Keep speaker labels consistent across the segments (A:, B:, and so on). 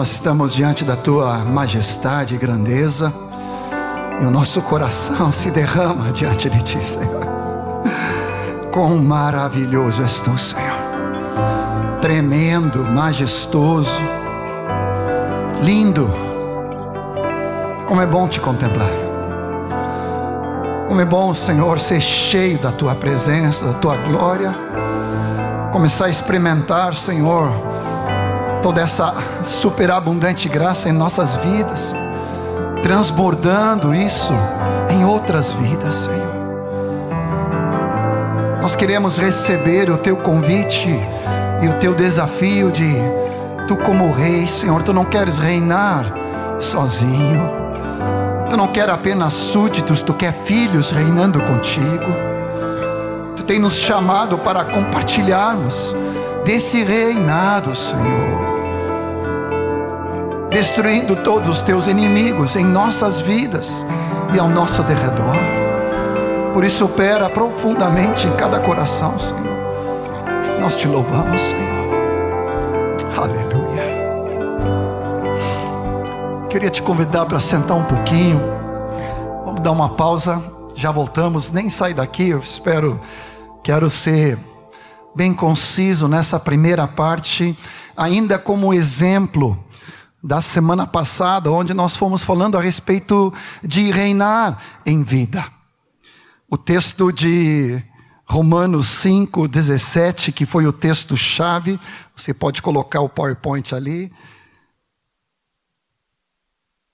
A: Nós estamos diante da tua majestade e grandeza, e o nosso coração se derrama diante de ti, Senhor. Quão maravilhoso és tu, Senhor, tremendo, majestoso, lindo. Como é bom te contemplar. Como é bom, Senhor, ser cheio da tua presença, da tua glória. Começar a experimentar, Senhor, toda essa superabundante graça em nossas vidas, transbordando isso em outras vidas, Senhor. Nós queremos receber o teu convite e o teu desafio de tu como rei, Senhor, tu não queres reinar sozinho. Tu não quer apenas súditos, tu quer filhos reinando contigo. Tu tem nos chamado para compartilharmos desse reinado, Senhor destruindo todos os teus inimigos em nossas vidas e ao nosso derredor. Por isso, opera profundamente em cada coração, Senhor. Nós te louvamos, Senhor. Aleluia. Queria te convidar para sentar um pouquinho. Vamos dar uma pausa. Já voltamos. Nem sai daqui. Eu espero. Quero ser bem conciso nessa primeira parte, ainda como exemplo da semana passada, onde nós fomos falando a respeito de reinar em vida. O texto de Romanos 5, 17, que foi o texto-chave, você pode colocar o PowerPoint ali,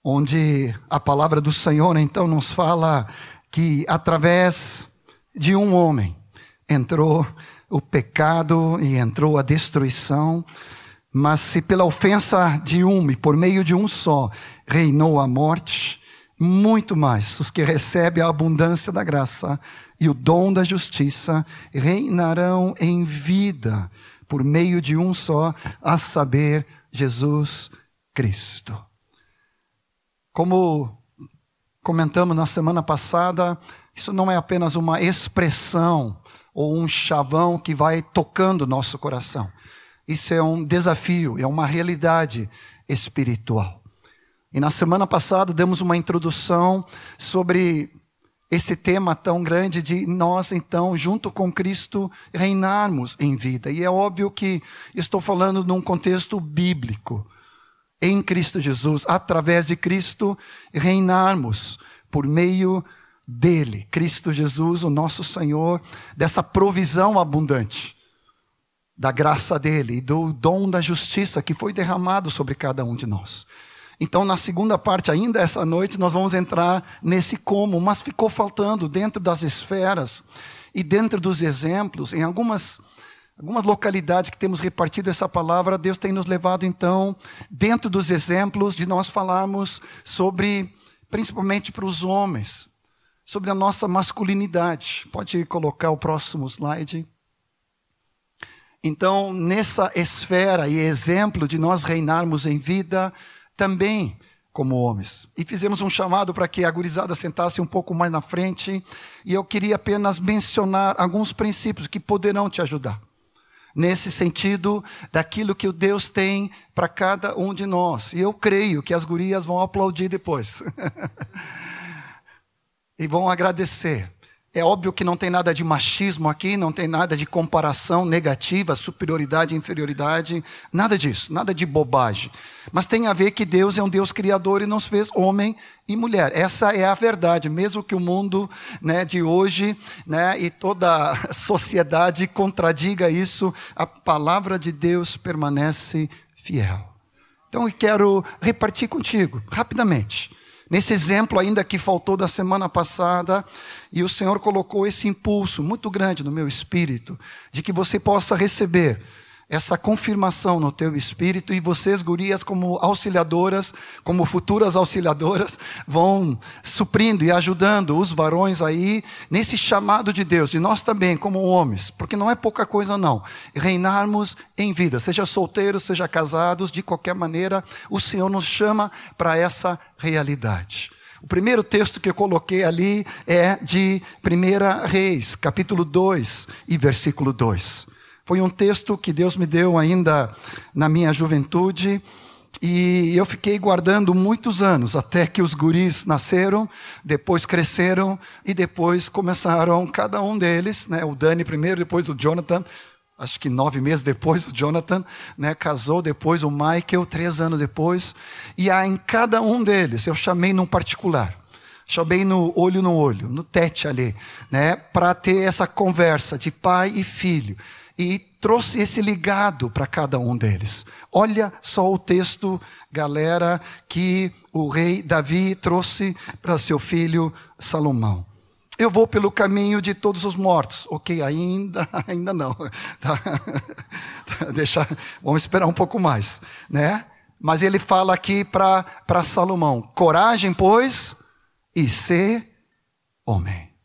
A: onde a palavra do Senhor então nos fala que através de um homem entrou o pecado e entrou a destruição. Mas se pela ofensa de um e por meio de um só reinou a morte, muito mais os que recebem a abundância da graça e o dom da justiça reinarão em vida por meio de um só, a saber, Jesus Cristo. Como comentamos na semana passada, isso não é apenas uma expressão ou um chavão que vai tocando nosso coração. Isso é um desafio, é uma realidade espiritual. E na semana passada demos uma introdução sobre esse tema tão grande de nós, então, junto com Cristo, reinarmos em vida. E é óbvio que estou falando num contexto bíblico. Em Cristo Jesus, através de Cristo, reinarmos por meio dele, Cristo Jesus, o nosso Senhor, dessa provisão abundante da graça dele e do dom da justiça que foi derramado sobre cada um de nós. Então, na segunda parte, ainda essa noite, nós vamos entrar nesse como, mas ficou faltando dentro das esferas e dentro dos exemplos, em algumas, algumas localidades que temos repartido essa palavra, Deus tem nos levado, então, dentro dos exemplos, de nós falarmos sobre, principalmente para os homens, sobre a nossa masculinidade. Pode colocar o próximo slide. Então, nessa esfera e exemplo de nós reinarmos em vida, também como homens. E fizemos um chamado para que a gurizada sentasse um pouco mais na frente, e eu queria apenas mencionar alguns princípios que poderão te ajudar. Nesse sentido, daquilo que o Deus tem para cada um de nós. E eu creio que as gurias vão aplaudir depois. e vão agradecer. É óbvio que não tem nada de machismo aqui, não tem nada de comparação negativa, superioridade, inferioridade, nada disso, nada de bobagem. Mas tem a ver que Deus é um Deus criador e nos fez homem e mulher. Essa é a verdade, mesmo que o mundo né, de hoje né, e toda a sociedade contradiga isso, a palavra de Deus permanece fiel. Então eu quero repartir contigo, rapidamente Nesse exemplo ainda que faltou da semana passada, e o Senhor colocou esse impulso muito grande no meu espírito, de que você possa receber essa confirmação no teu espírito e vocês, gurias, como auxiliadoras, como futuras auxiliadoras, vão suprindo e ajudando os varões aí nesse chamado de Deus, de nós também, como homens, porque não é pouca coisa não, reinarmos em vida, seja solteiros, seja casados, de qualquer maneira, o Senhor nos chama para essa realidade. O primeiro texto que eu coloquei ali é de 1 Reis, capítulo 2 e versículo 2. Foi um texto que Deus me deu ainda na minha juventude. E eu fiquei guardando muitos anos, até que os guris nasceram, depois cresceram e depois começaram, cada um deles, né, o Dani primeiro, depois o Jonathan, acho que nove meses depois o Jonathan, né, casou, depois o Michael, três anos depois. E aí, em cada um deles, eu chamei num particular. Chamei no olho no olho, no tete ali, né, para ter essa conversa de pai e filho e trouxe esse ligado para cada um deles. Olha só o texto, galera, que o rei Davi trouxe para seu filho Salomão. Eu vou pelo caminho de todos os mortos. Ok, ainda, ainda não. Tá? Deixa, vamos esperar um pouco mais, né? Mas ele fala aqui para Salomão: coragem, pois, e ser homem.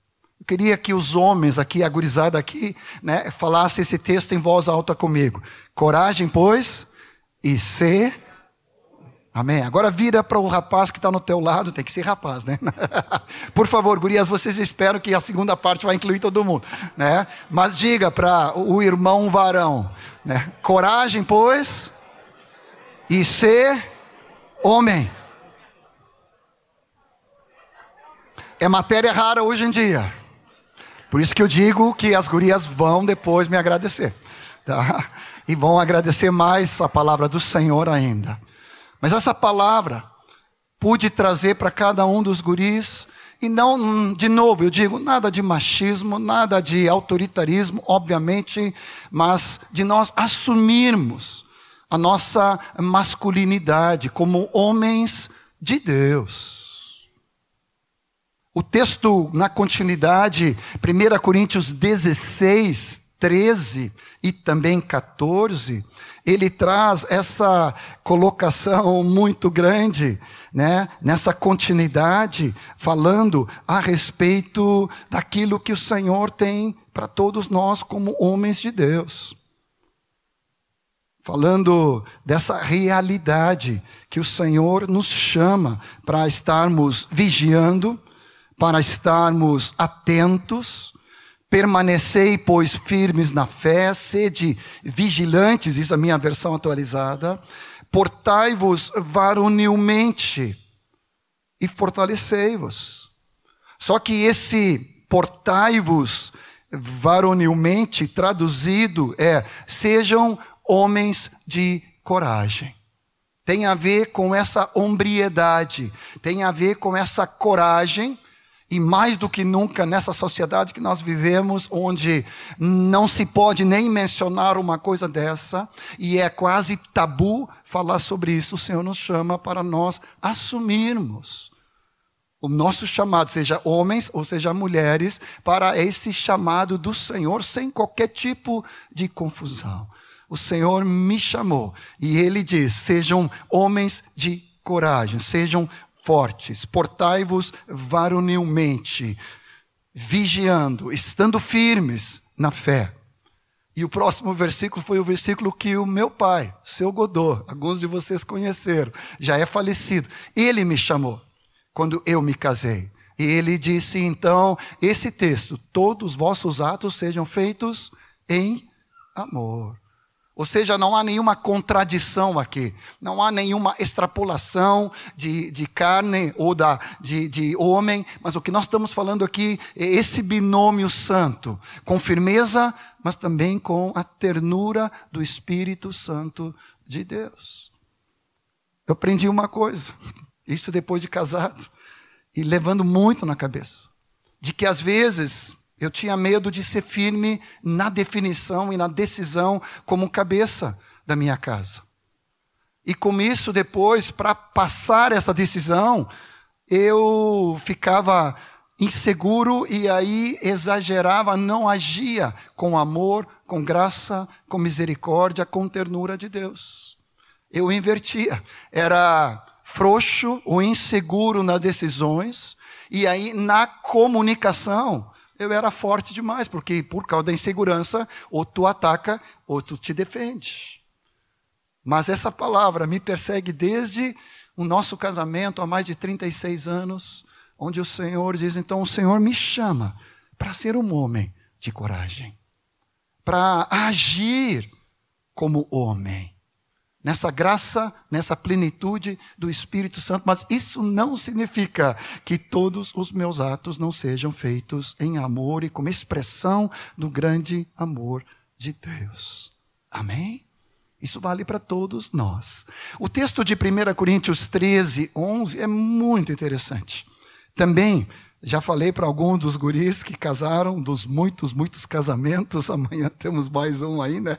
A: Eu queria que os homens aqui, a gurizada aqui, né, falassem esse texto em voz alta comigo. Coragem, pois, e ser. Amém. Agora vira para o rapaz que está no teu lado, tem que ser rapaz, né? Por favor, gurias, vocês esperam que a segunda parte vai incluir todo mundo, né? Mas diga para o irmão varão, né? Coragem, pois, e ser homem. É matéria rara hoje em dia. Por isso que eu digo que as gurias vão depois me agradecer. Tá? E vão agradecer mais a palavra do Senhor ainda. Mas essa palavra pude trazer para cada um dos guris. E não, de novo, eu digo, nada de machismo, nada de autoritarismo, obviamente, mas de nós assumirmos a nossa masculinidade como homens de Deus. O texto, na continuidade, 1 Coríntios 16, 13 e também 14, ele traz essa colocação muito grande, né, nessa continuidade, falando a respeito daquilo que o Senhor tem para todos nós como homens de Deus. Falando dessa realidade que o Senhor nos chama para estarmos vigiando, para estarmos atentos, permanecei, pois, firmes na fé, sede vigilantes, diz a minha versão atualizada, portai-vos varonilmente e fortalecei-vos. Só que esse portai-vos varonilmente, traduzido, é sejam homens de coragem. Tem a ver com essa hombriedade, tem a ver com essa coragem e mais do que nunca nessa sociedade que nós vivemos, onde não se pode nem mencionar uma coisa dessa, e é quase tabu falar sobre isso, o Senhor nos chama para nós assumirmos o nosso chamado, seja homens ou seja mulheres, para esse chamado do Senhor sem qualquer tipo de confusão. O Senhor me chamou e ele diz: sejam homens de coragem, sejam fortes, portai-vos varonilmente, vigiando, estando firmes na fé. E o próximo versículo foi o versículo que o meu pai, seu Godô, alguns de vocês conheceram, já é falecido. Ele me chamou quando eu me casei. E ele disse então, esse texto, todos os vossos atos sejam feitos em amor. Ou seja, não há nenhuma contradição aqui, não há nenhuma extrapolação de, de carne ou da, de, de homem, mas o que nós estamos falando aqui é esse binômio santo, com firmeza, mas também com a ternura do Espírito Santo de Deus. Eu aprendi uma coisa, isso depois de casado, e levando muito na cabeça, de que às vezes eu tinha medo de ser firme na definição e na decisão como cabeça da minha casa. E com isso, depois, para passar essa decisão, eu ficava inseguro e aí exagerava, não agia com amor, com graça, com misericórdia, com ternura de Deus. Eu invertia. Era frouxo ou inseguro nas decisões, e aí na comunicação eu era forte demais, porque por causa da insegurança, ou tu ataca, ou tu te defende. Mas essa palavra me persegue desde o nosso casamento há mais de 36 anos, onde o Senhor diz: então o Senhor me chama para ser um homem de coragem, para agir como homem. Nessa graça, nessa plenitude do Espírito Santo, mas isso não significa que todos os meus atos não sejam feitos em amor e como expressão do grande amor de Deus. Amém? Isso vale para todos nós. O texto de 1 Coríntios 13, 11 é muito interessante. Também já falei para alguns dos guris que casaram, dos muitos, muitos casamentos. Amanhã temos mais um aí, né?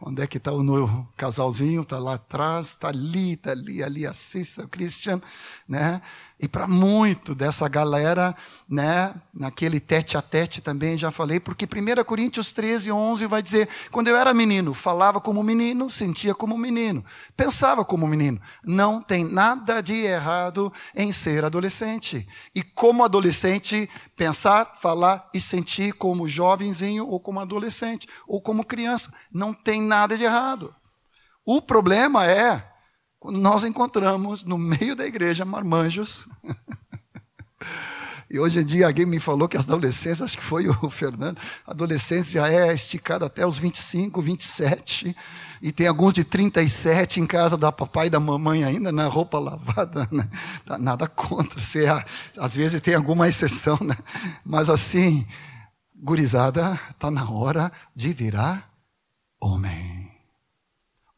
A: Onde é que está o novo casalzinho? Está lá atrás, está ali, está ali, ali, a Cissa, o Christian, né? E para muito dessa galera, né, naquele tete a tete também já falei, porque 1 Coríntios 13, 11 vai dizer: quando eu era menino, falava como menino, sentia como menino, pensava como menino. Não tem nada de errado em ser adolescente. E como adolescente, pensar, falar e sentir como jovenzinho ou como adolescente ou como criança. Não tem nada de errado. O problema é quando nós encontramos no meio da igreja marmanjos. e hoje em dia alguém me falou que as adolescentes, acho que foi o Fernando, a adolescência já é esticada até os 25, 27, e tem alguns de 37 em casa da papai e da mamãe ainda, na roupa lavada. Né? Tá nada contra, se é, às vezes tem alguma exceção, né? mas assim, gurizada, está na hora de virar homem.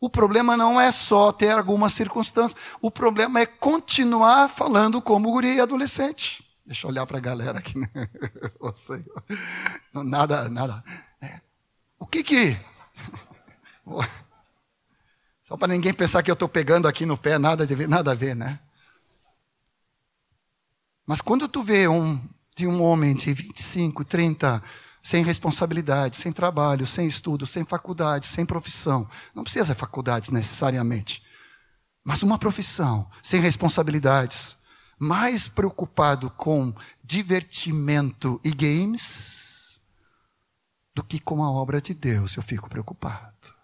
A: O problema não é só ter algumas circunstâncias, o problema é continuar falando como guri adolescente. Deixa eu olhar para a galera aqui. Né? Senhor. Nada, nada. É. O que que. Só para ninguém pensar que eu estou pegando aqui no pé, nada, de, nada a ver, né? Mas quando tu vê um, de um homem de 25, 30, sem responsabilidade, sem trabalho, sem estudo, sem faculdade, sem profissão. Não precisa ser faculdade necessariamente. Mas uma profissão, sem responsabilidades, mais preocupado com divertimento e games do que com a obra de Deus, eu fico preocupado.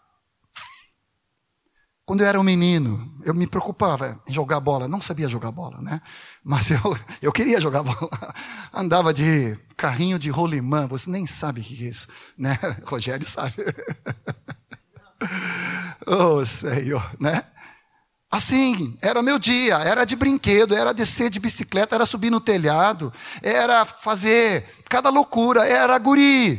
A: Quando eu era um menino, eu me preocupava em jogar bola. Não sabia jogar bola, né? Mas eu, eu queria jogar bola. Andava de carrinho de rolimã. Você nem sabe o que é isso, né? Rogério sabe. oh, Senhor, né? Assim, era meu dia, era de brinquedo, era descer de bicicleta, era subir no telhado, era fazer cada loucura, era guri.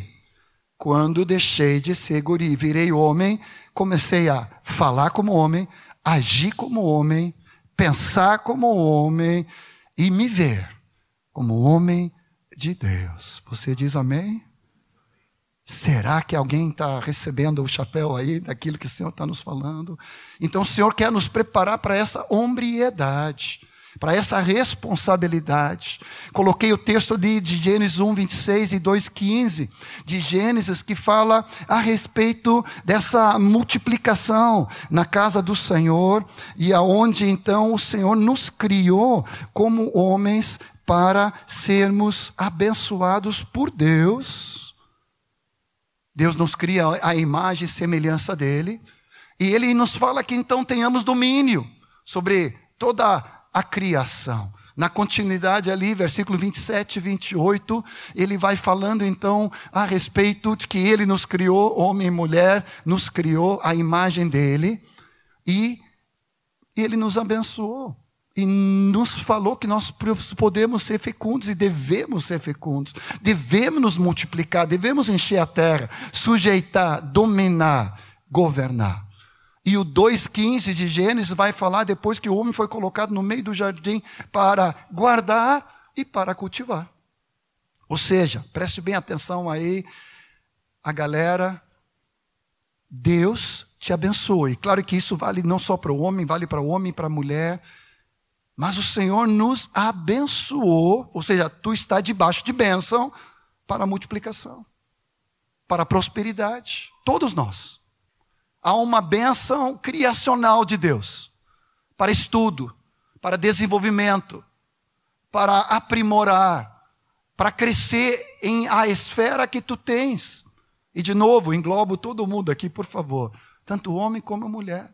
A: Quando deixei de ser guri, virei homem, comecei a falar como homem, agir como homem, pensar como homem e me ver como homem de Deus. Você diz amém? Será que alguém está recebendo o chapéu aí daquilo que o Senhor está nos falando? Então o Senhor quer nos preparar para essa hombriedade para essa responsabilidade. Coloquei o texto de, de Gênesis 1, 26 e 2, 15, de Gênesis, que fala a respeito dessa multiplicação na casa do Senhor, e aonde então o Senhor nos criou como homens para sermos abençoados por Deus. Deus nos cria a imagem e semelhança dele, e ele nos fala que então tenhamos domínio sobre toda a criação. Na continuidade ali, versículo 27 e 28, ele vai falando então a respeito de que ele nos criou, homem e mulher, nos criou a imagem dele, e ele nos abençoou. E nos falou que nós podemos ser fecundos e devemos ser fecundos, devemos nos multiplicar, devemos encher a terra, sujeitar, dominar, governar. E o 2,15 de Gênesis vai falar depois que o homem foi colocado no meio do jardim para guardar e para cultivar. Ou seja, preste bem atenção aí, a galera, Deus te abençoe. Claro que isso vale não só para o homem, vale para o homem e para a mulher. Mas o Senhor nos abençoou, ou seja, tu está debaixo de bênção para a multiplicação, para a prosperidade. Todos nós há uma benção criacional de Deus para estudo, para desenvolvimento, para aprimorar, para crescer em a esfera que tu tens. E de novo, englobo todo mundo aqui, por favor, tanto homem como mulher.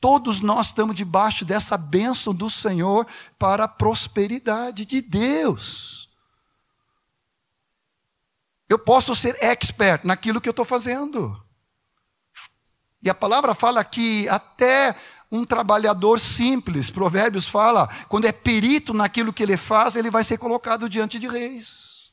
A: Todos nós estamos debaixo dessa bênção do Senhor para a prosperidade de Deus. Eu posso ser expert naquilo que eu estou fazendo. E a palavra fala que até um trabalhador simples, Provérbios fala, quando é perito naquilo que ele faz, ele vai ser colocado diante de reis.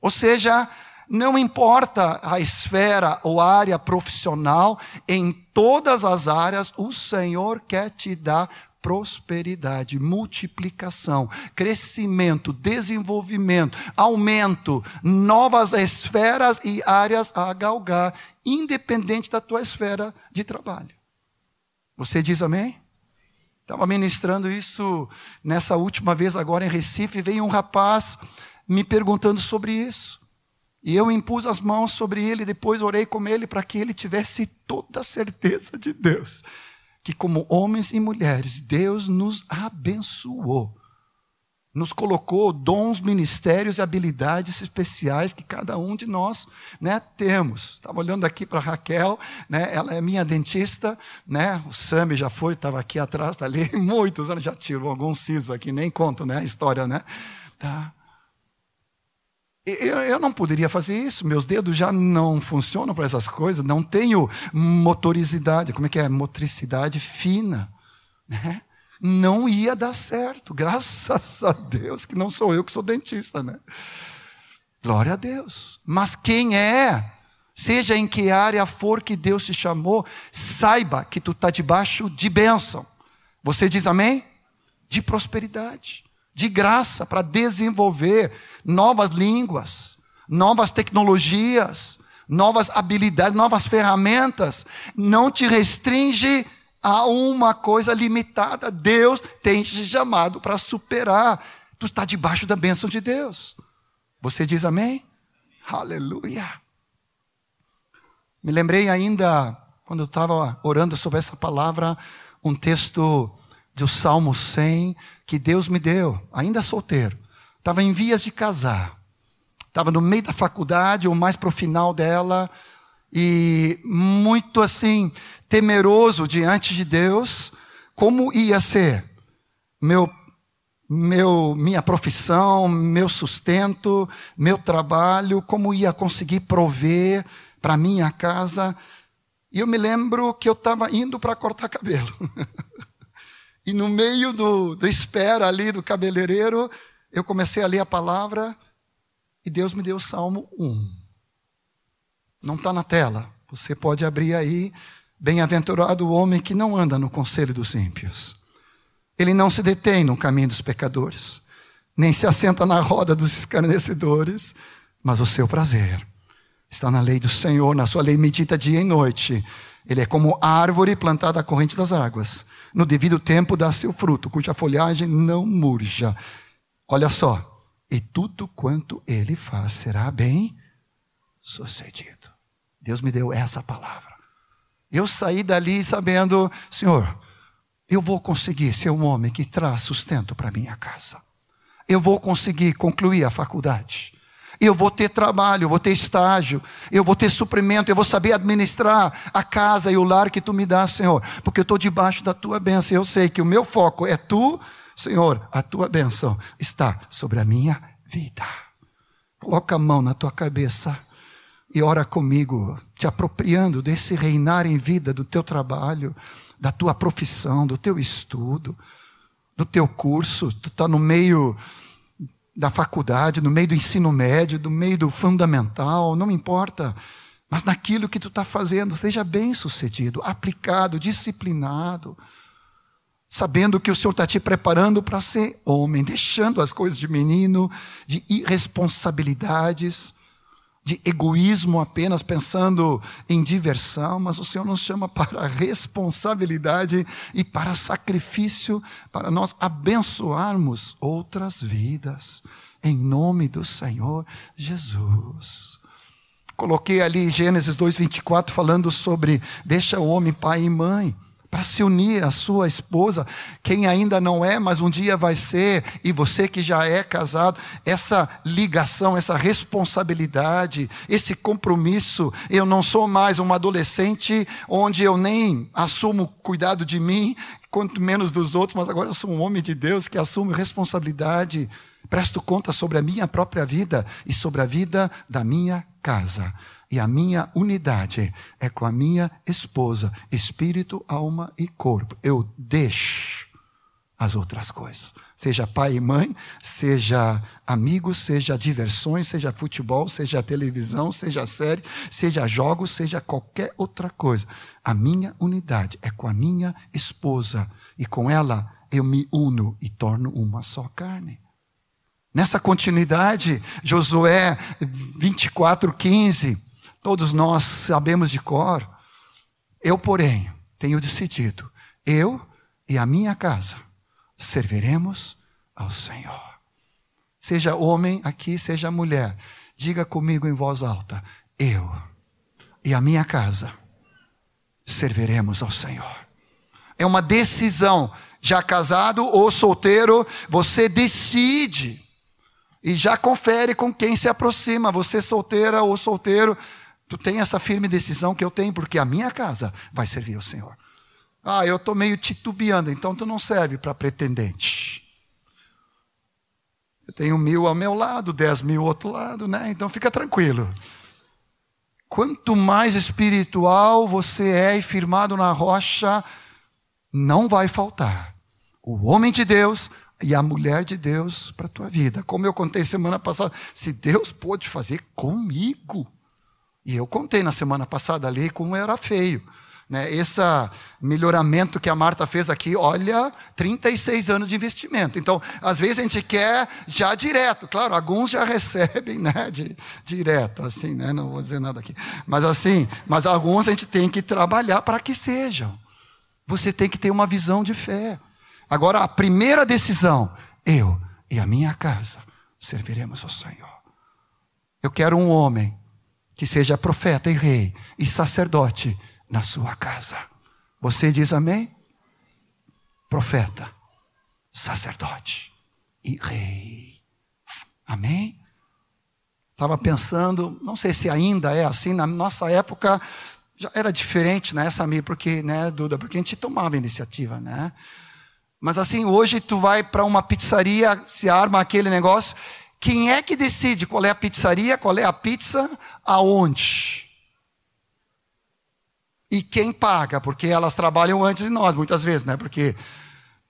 A: Ou seja, não importa a esfera ou área profissional, em todas as áreas, o Senhor quer te dar prosperidade, multiplicação, crescimento, desenvolvimento, aumento, novas esferas e áreas a galgar, independente da tua esfera de trabalho. Você diz amém? Estava ministrando isso nessa última vez agora em Recife, veio um rapaz me perguntando sobre isso. E eu impus as mãos sobre ele, depois orei com ele para que ele tivesse toda a certeza de Deus que, como homens e mulheres, Deus nos abençoou. Nos colocou dons, ministérios e habilidades especiais que cada um de nós né, temos. Estava olhando aqui para Raquel, né, ela é minha dentista, né, o Sami já foi, estava aqui atrás, está ali, muitos já tirou alguns sisos aqui, nem conto né, a história. Né? Tá. Eu, eu, não poderia fazer isso, meus dedos já não funcionam para essas coisas, não tenho motoricidade, como é que é? Motricidade fina. Né? Não ia dar certo, graças a Deus que não sou eu que sou dentista, né? Glória a Deus. Mas quem é, seja em que área for que Deus te chamou, saiba que tu está debaixo de bênção. Você diz amém? De prosperidade de graça para desenvolver novas línguas, novas tecnologias, novas habilidades, novas ferramentas. Não te restringe a uma coisa limitada. Deus tem te chamado para superar. Tu está debaixo da bênção de Deus. Você diz amém? Aleluia. Me lembrei ainda, quando eu estava orando sobre essa palavra, um texto do Salmo 100, que Deus me deu, ainda solteiro. Estava em vias de casar. Estava no meio da faculdade, ou mais para o final dela, e muito assim, temeroso diante de Deus, como ia ser meu, meu, minha profissão, meu sustento, meu trabalho, como ia conseguir prover para minha casa. E eu me lembro que eu estava indo para cortar cabelo. E no meio do, do espera ali do cabeleireiro, eu comecei a ler a palavra e Deus me deu o Salmo 1. Não está na tela. Você pode abrir aí. Bem-aventurado o homem que não anda no conselho dos ímpios. Ele não se detém no caminho dos pecadores, nem se assenta na roda dos escarnecedores, mas o seu prazer está na lei do Senhor, na sua lei medita dia e noite. Ele é como árvore plantada à corrente das águas no devido tempo dá seu fruto, cuja folhagem não murcha. Olha só, e tudo quanto ele faz será bem sucedido. Deus me deu essa palavra. Eu saí dali sabendo, Senhor, eu vou conseguir ser um homem que traz sustento para minha casa. Eu vou conseguir concluir a faculdade eu vou ter trabalho, eu vou ter estágio, eu vou ter suprimento, eu vou saber administrar a casa e o lar que tu me dá, Senhor, porque eu estou debaixo da tua bênção. Eu sei que o meu foco é tu, Senhor, a tua bênção está sobre a minha vida. Coloca a mão na tua cabeça e ora comigo, te apropriando desse reinar em vida do teu trabalho, da tua profissão, do teu estudo, do teu curso. Tu está no meio da faculdade, no meio do ensino médio, no meio do fundamental, não importa. Mas naquilo que tu está fazendo, seja bem sucedido, aplicado, disciplinado, sabendo que o Senhor está te preparando para ser homem, deixando as coisas de menino, de irresponsabilidades, de egoísmo apenas pensando em diversão, mas o Senhor nos chama para responsabilidade e para sacrifício, para nós abençoarmos outras vidas, em nome do Senhor Jesus. Coloquei ali Gênesis 2,24 falando sobre deixa o homem pai e mãe para se unir à sua esposa, quem ainda não é, mas um dia vai ser, e você que já é casado, essa ligação, essa responsabilidade, esse compromisso. Eu não sou mais um adolescente onde eu nem assumo cuidado de mim, quanto menos dos outros, mas agora eu sou um homem de Deus que assume responsabilidade Presto conta sobre a minha própria vida e sobre a vida da minha casa. E a minha unidade é com a minha esposa, espírito, alma e corpo. Eu deixo as outras coisas. Seja pai e mãe, seja amigos, seja diversões, seja futebol, seja televisão, seja série, seja jogos, seja qualquer outra coisa. A minha unidade é com a minha esposa. E com ela eu me uno e torno uma só carne. Nessa continuidade, Josué 24, 15 todos nós sabemos de cor. Eu, porém, tenho decidido, eu e a minha casa serviremos ao Senhor. Seja homem aqui, seja mulher, diga comigo em voz alta: eu e a minha casa serviremos ao Senhor. É uma decisão, já casado ou solteiro, você decide e já confere com quem se aproxima, você solteira ou solteiro, Tu tem essa firme decisão que eu tenho, porque a minha casa vai servir ao Senhor. Ah, eu estou meio titubeando, então tu não serve para pretendente. Eu tenho mil ao meu lado, dez mil ao outro lado, né? Então fica tranquilo. Quanto mais espiritual você é e firmado na rocha, não vai faltar o homem de Deus e a mulher de Deus para a tua vida. Como eu contei semana passada, se Deus pôde fazer comigo, e eu contei na semana passada ali como era feio. Né? Esse melhoramento que a Marta fez aqui, olha, 36 anos de investimento. Então, às vezes a gente quer já direto. Claro, alguns já recebem né, de, direto, assim, né? não vou dizer nada aqui. Mas assim, mas alguns a gente tem que trabalhar para que sejam. Você tem que ter uma visão de fé. Agora, a primeira decisão, eu e a minha casa serviremos ao Senhor. Eu quero um homem que seja profeta e rei e sacerdote na sua casa. Você diz amém? Profeta, sacerdote e rei. Amém? Estava pensando, não sei se ainda é assim, na nossa época já era diferente, né, Samir? Porque, né, Duda? Porque a gente tomava iniciativa, né? Mas assim, hoje tu vai para uma pizzaria, se arma aquele negócio, quem é que decide qual é a pizzaria, qual é a pizza, aonde? E quem paga? Porque elas trabalham antes de nós, muitas vezes, né? Porque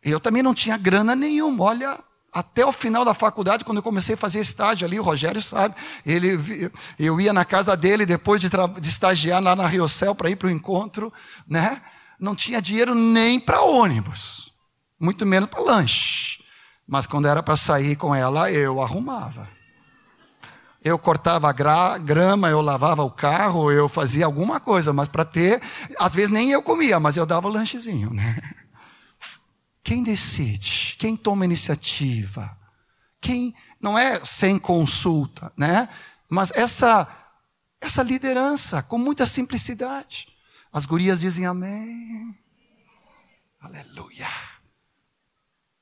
A: eu também não tinha grana nenhuma. Olha, até o final da faculdade, quando eu comecei a fazer estágio ali, o Rogério sabe, ele, eu ia na casa dele depois de, de estagiar lá na Rio Céu para ir para o encontro, né? Não tinha dinheiro nem para ônibus, muito menos para lanche. Mas quando era para sair com ela, eu arrumava. Eu cortava gra grama, eu lavava o carro, eu fazia alguma coisa, mas para ter, às vezes nem eu comia, mas eu dava o lanchezinho, né? Quem decide? Quem toma iniciativa? Quem não é sem consulta, né? Mas essa essa liderança com muita simplicidade. As gurias dizem amém. Aleluia.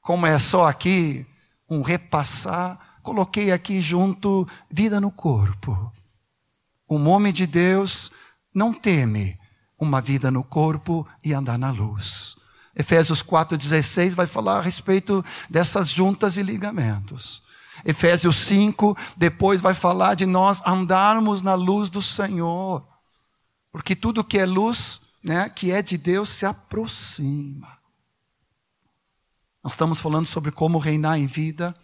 A: Como é só aqui um repassar, coloquei aqui junto vida no corpo. Um homem de Deus não teme uma vida no corpo e andar na luz. Efésios 4,16 vai falar a respeito dessas juntas e ligamentos. Efésios 5, depois vai falar de nós andarmos na luz do Senhor. Porque tudo que é luz, né, que é de Deus, se aproxima. Nós estamos falando sobre como reinar em vida.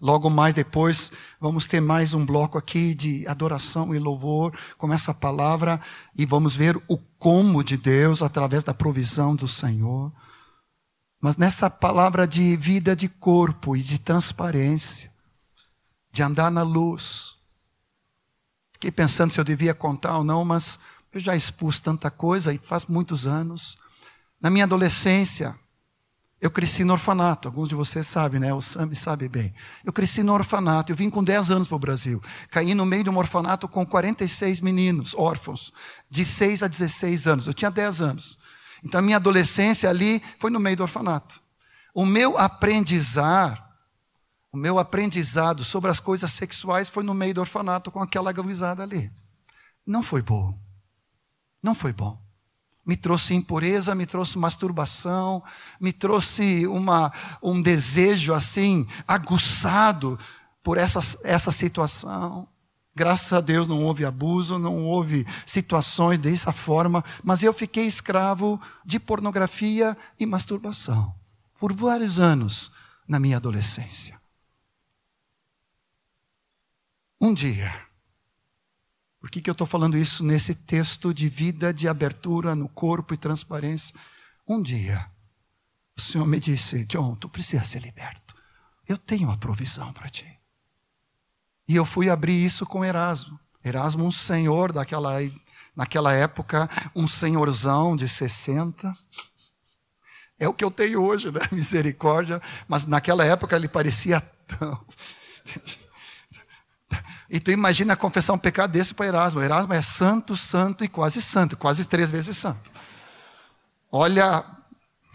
A: Logo mais depois, vamos ter mais um bloco aqui de adoração e louvor com essa palavra e vamos ver o como de Deus através da provisão do Senhor. Mas nessa palavra de vida de corpo e de transparência, de andar na luz. Fiquei pensando se eu devia contar ou não, mas eu já expus tanta coisa e faz muitos anos. Na minha adolescência, eu cresci no orfanato, alguns de vocês sabem, né? O Sami sabe bem. Eu cresci no orfanato, eu vim com 10 anos para o Brasil. Caí no meio de um orfanato com 46 meninos, órfãos, de 6 a 16 anos. Eu tinha 10 anos. Então a minha adolescência ali foi no meio do orfanato. O meu aprendizado, o meu aprendizado sobre as coisas sexuais foi no meio do orfanato com aquela gurizada ali. Não foi bom. Não foi bom me trouxe impureza, me trouxe masturbação, me trouxe uma, um desejo assim, aguçado por essa, essa situação. Graças a Deus não houve abuso, não houve situações dessa forma, mas eu fiquei escravo de pornografia e masturbação por vários anos na minha adolescência. Um dia, por que, que eu estou falando isso nesse texto de vida, de abertura no corpo e transparência? Um dia, o Senhor me disse: John, tu precisa ser liberto. Eu tenho a provisão para ti. E eu fui abrir isso com Erasmo. Erasmo, um senhor daquela, naquela época, um senhorzão de 60. É o que eu tenho hoje, né? Misericórdia. Mas naquela época ele parecia tão. E tu imagina confessar um pecado desse para Erasmo. Erasmo é santo, santo e quase santo, quase três vezes santo. Olha,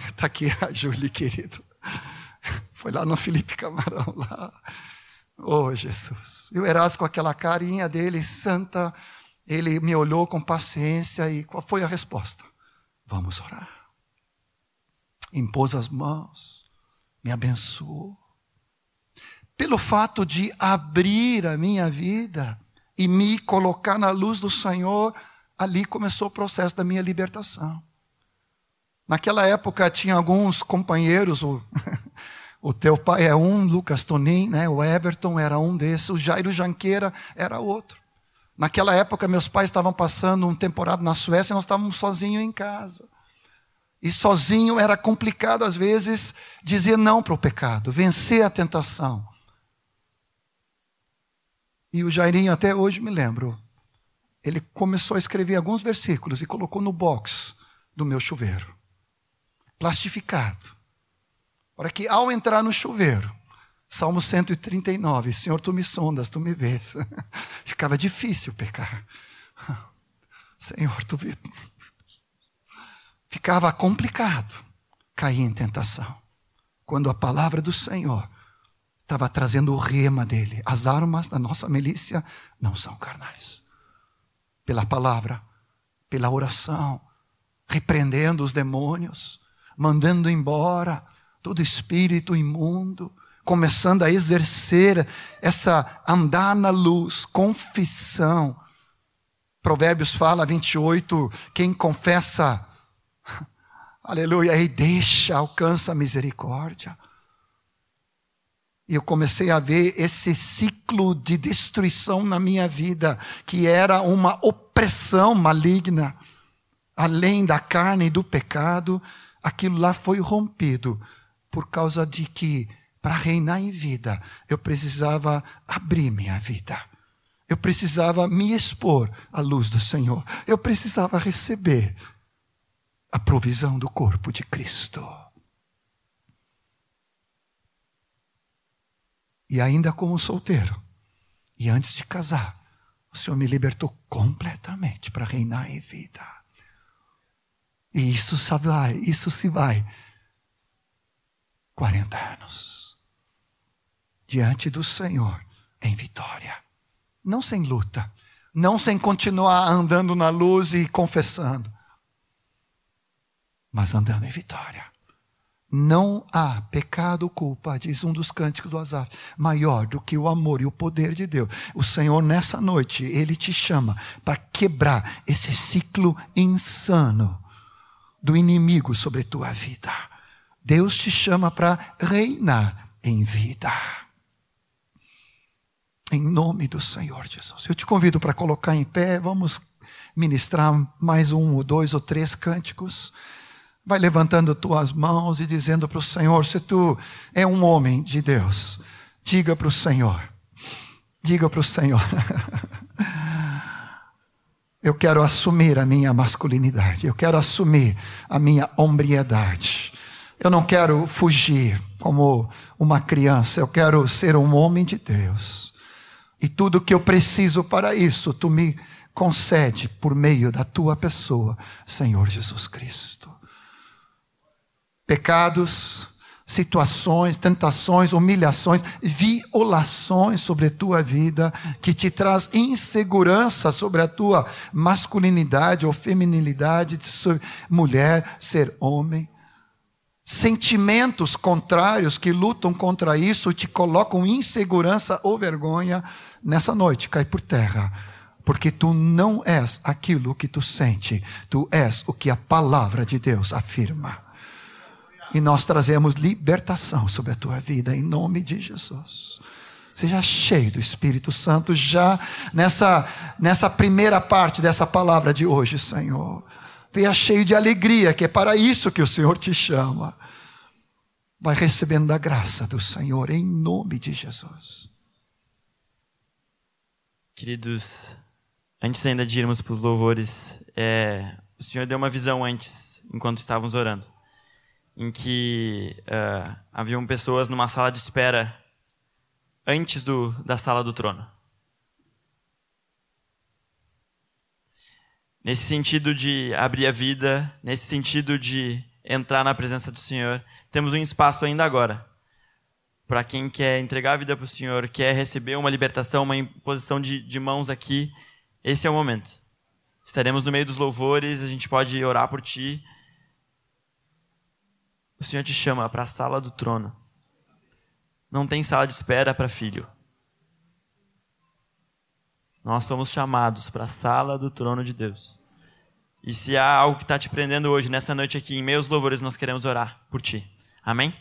A: está aqui a Júlia, querido. Foi lá no Felipe Camarão, lá. Oh, Jesus. E o Erasmo com aquela carinha dele, santa, ele me olhou com paciência e qual foi a resposta? Vamos orar. Impôs as mãos, me abençoou. Pelo fato de abrir a minha vida e me colocar na luz do Senhor, ali começou o processo da minha libertação. Naquela época tinha alguns companheiros, O teu pai é um, Lucas Tonin, né? o Everton era um desses, o Jairo Janqueira era outro. Naquela época, meus pais estavam passando um temporada na Suécia e nós estávamos sozinhos em casa. E sozinho era complicado, às vezes, dizer não para o pecado, vencer a tentação. E o Jairinho, até hoje me lembro, ele começou a escrever alguns versículos e colocou no box do meu chuveiro, plastificado para que ao entrar no chuveiro, Salmo 139, Senhor, tu me sondas, tu me vês. Ficava difícil pecar. Senhor, tu vês. Ficava complicado cair em tentação. Quando a palavra do Senhor estava trazendo o rema dele. As armas da nossa milícia não são carnais. Pela palavra, pela oração, repreendendo os demônios, mandando embora todo espírito imundo, começando a exercer essa andar na luz, confissão. Provérbios fala 28, quem confessa, aleluia, e deixa, alcança a misericórdia. E eu comecei a ver esse ciclo de destruição na minha vida, que era uma opressão maligna, além da carne e do pecado, aquilo lá foi rompido por causa de que, para reinar em vida, eu precisava abrir minha vida. Eu precisava me expor à luz do Senhor. Eu precisava receber a provisão do corpo de Cristo. E ainda como solteiro, e antes de casar, o Senhor me libertou completamente para reinar em vida. E isso, sabe, isso se vai 40 anos. Diante do Senhor, em vitória. Não sem luta. Não sem continuar andando na luz e confessando. Mas andando em vitória. Não há pecado ou culpa, diz um dos cânticos do Azar, maior do que o amor e o poder de Deus. O Senhor, nessa noite, Ele te chama para quebrar esse ciclo insano do inimigo sobre tua vida. Deus te chama para reinar em vida. Em nome do Senhor Jesus. Eu te convido para colocar em pé, vamos ministrar mais um ou dois ou três cânticos. Vai levantando tuas mãos e dizendo para o Senhor: se tu é um homem de Deus, diga para o Senhor, diga para o Senhor. Eu quero assumir a minha masculinidade, eu quero assumir a minha hombriedade. Eu não quero fugir como uma criança, eu quero ser um homem de Deus. E tudo que eu preciso para isso, tu me concede por meio da tua pessoa, Senhor Jesus Cristo. Pecados, situações, tentações, humilhações, violações sobre a tua vida, que te traz insegurança sobre a tua masculinidade ou feminilidade, de mulher, ser homem. sentimentos contrários que lutam contra isso te colocam insegurança ou vergonha nessa noite, cai por terra. Porque tu não és aquilo que tu sente, tu és o que a palavra de Deus afirma. E nós trazemos libertação sobre a tua vida, em nome de Jesus. Seja cheio do Espírito Santo já nessa, nessa primeira parte dessa palavra de hoje, Senhor. Venha cheio de alegria, que é para isso que o Senhor te chama. Vai recebendo a graça do Senhor, em nome de Jesus.
B: Queridos, antes ainda de irmos para os louvores, é, o Senhor deu uma visão antes, enquanto estávamos orando, em que uh, haviam pessoas numa sala de espera antes do, da sala do trono. Nesse sentido de abrir a vida, nesse sentido de entrar na presença do Senhor, temos um espaço ainda agora. Para quem quer entregar a vida para o Senhor, quer receber uma libertação, uma imposição de, de mãos aqui, esse é o momento. Estaremos no meio dos louvores, a gente pode orar por ti. O Senhor te chama para a sala do trono. Não tem sala de espera para filho. Nós somos chamados para a sala do trono de Deus. E se há algo que está te prendendo hoje, nessa noite aqui, em meus louvores, nós queremos orar por ti. Amém?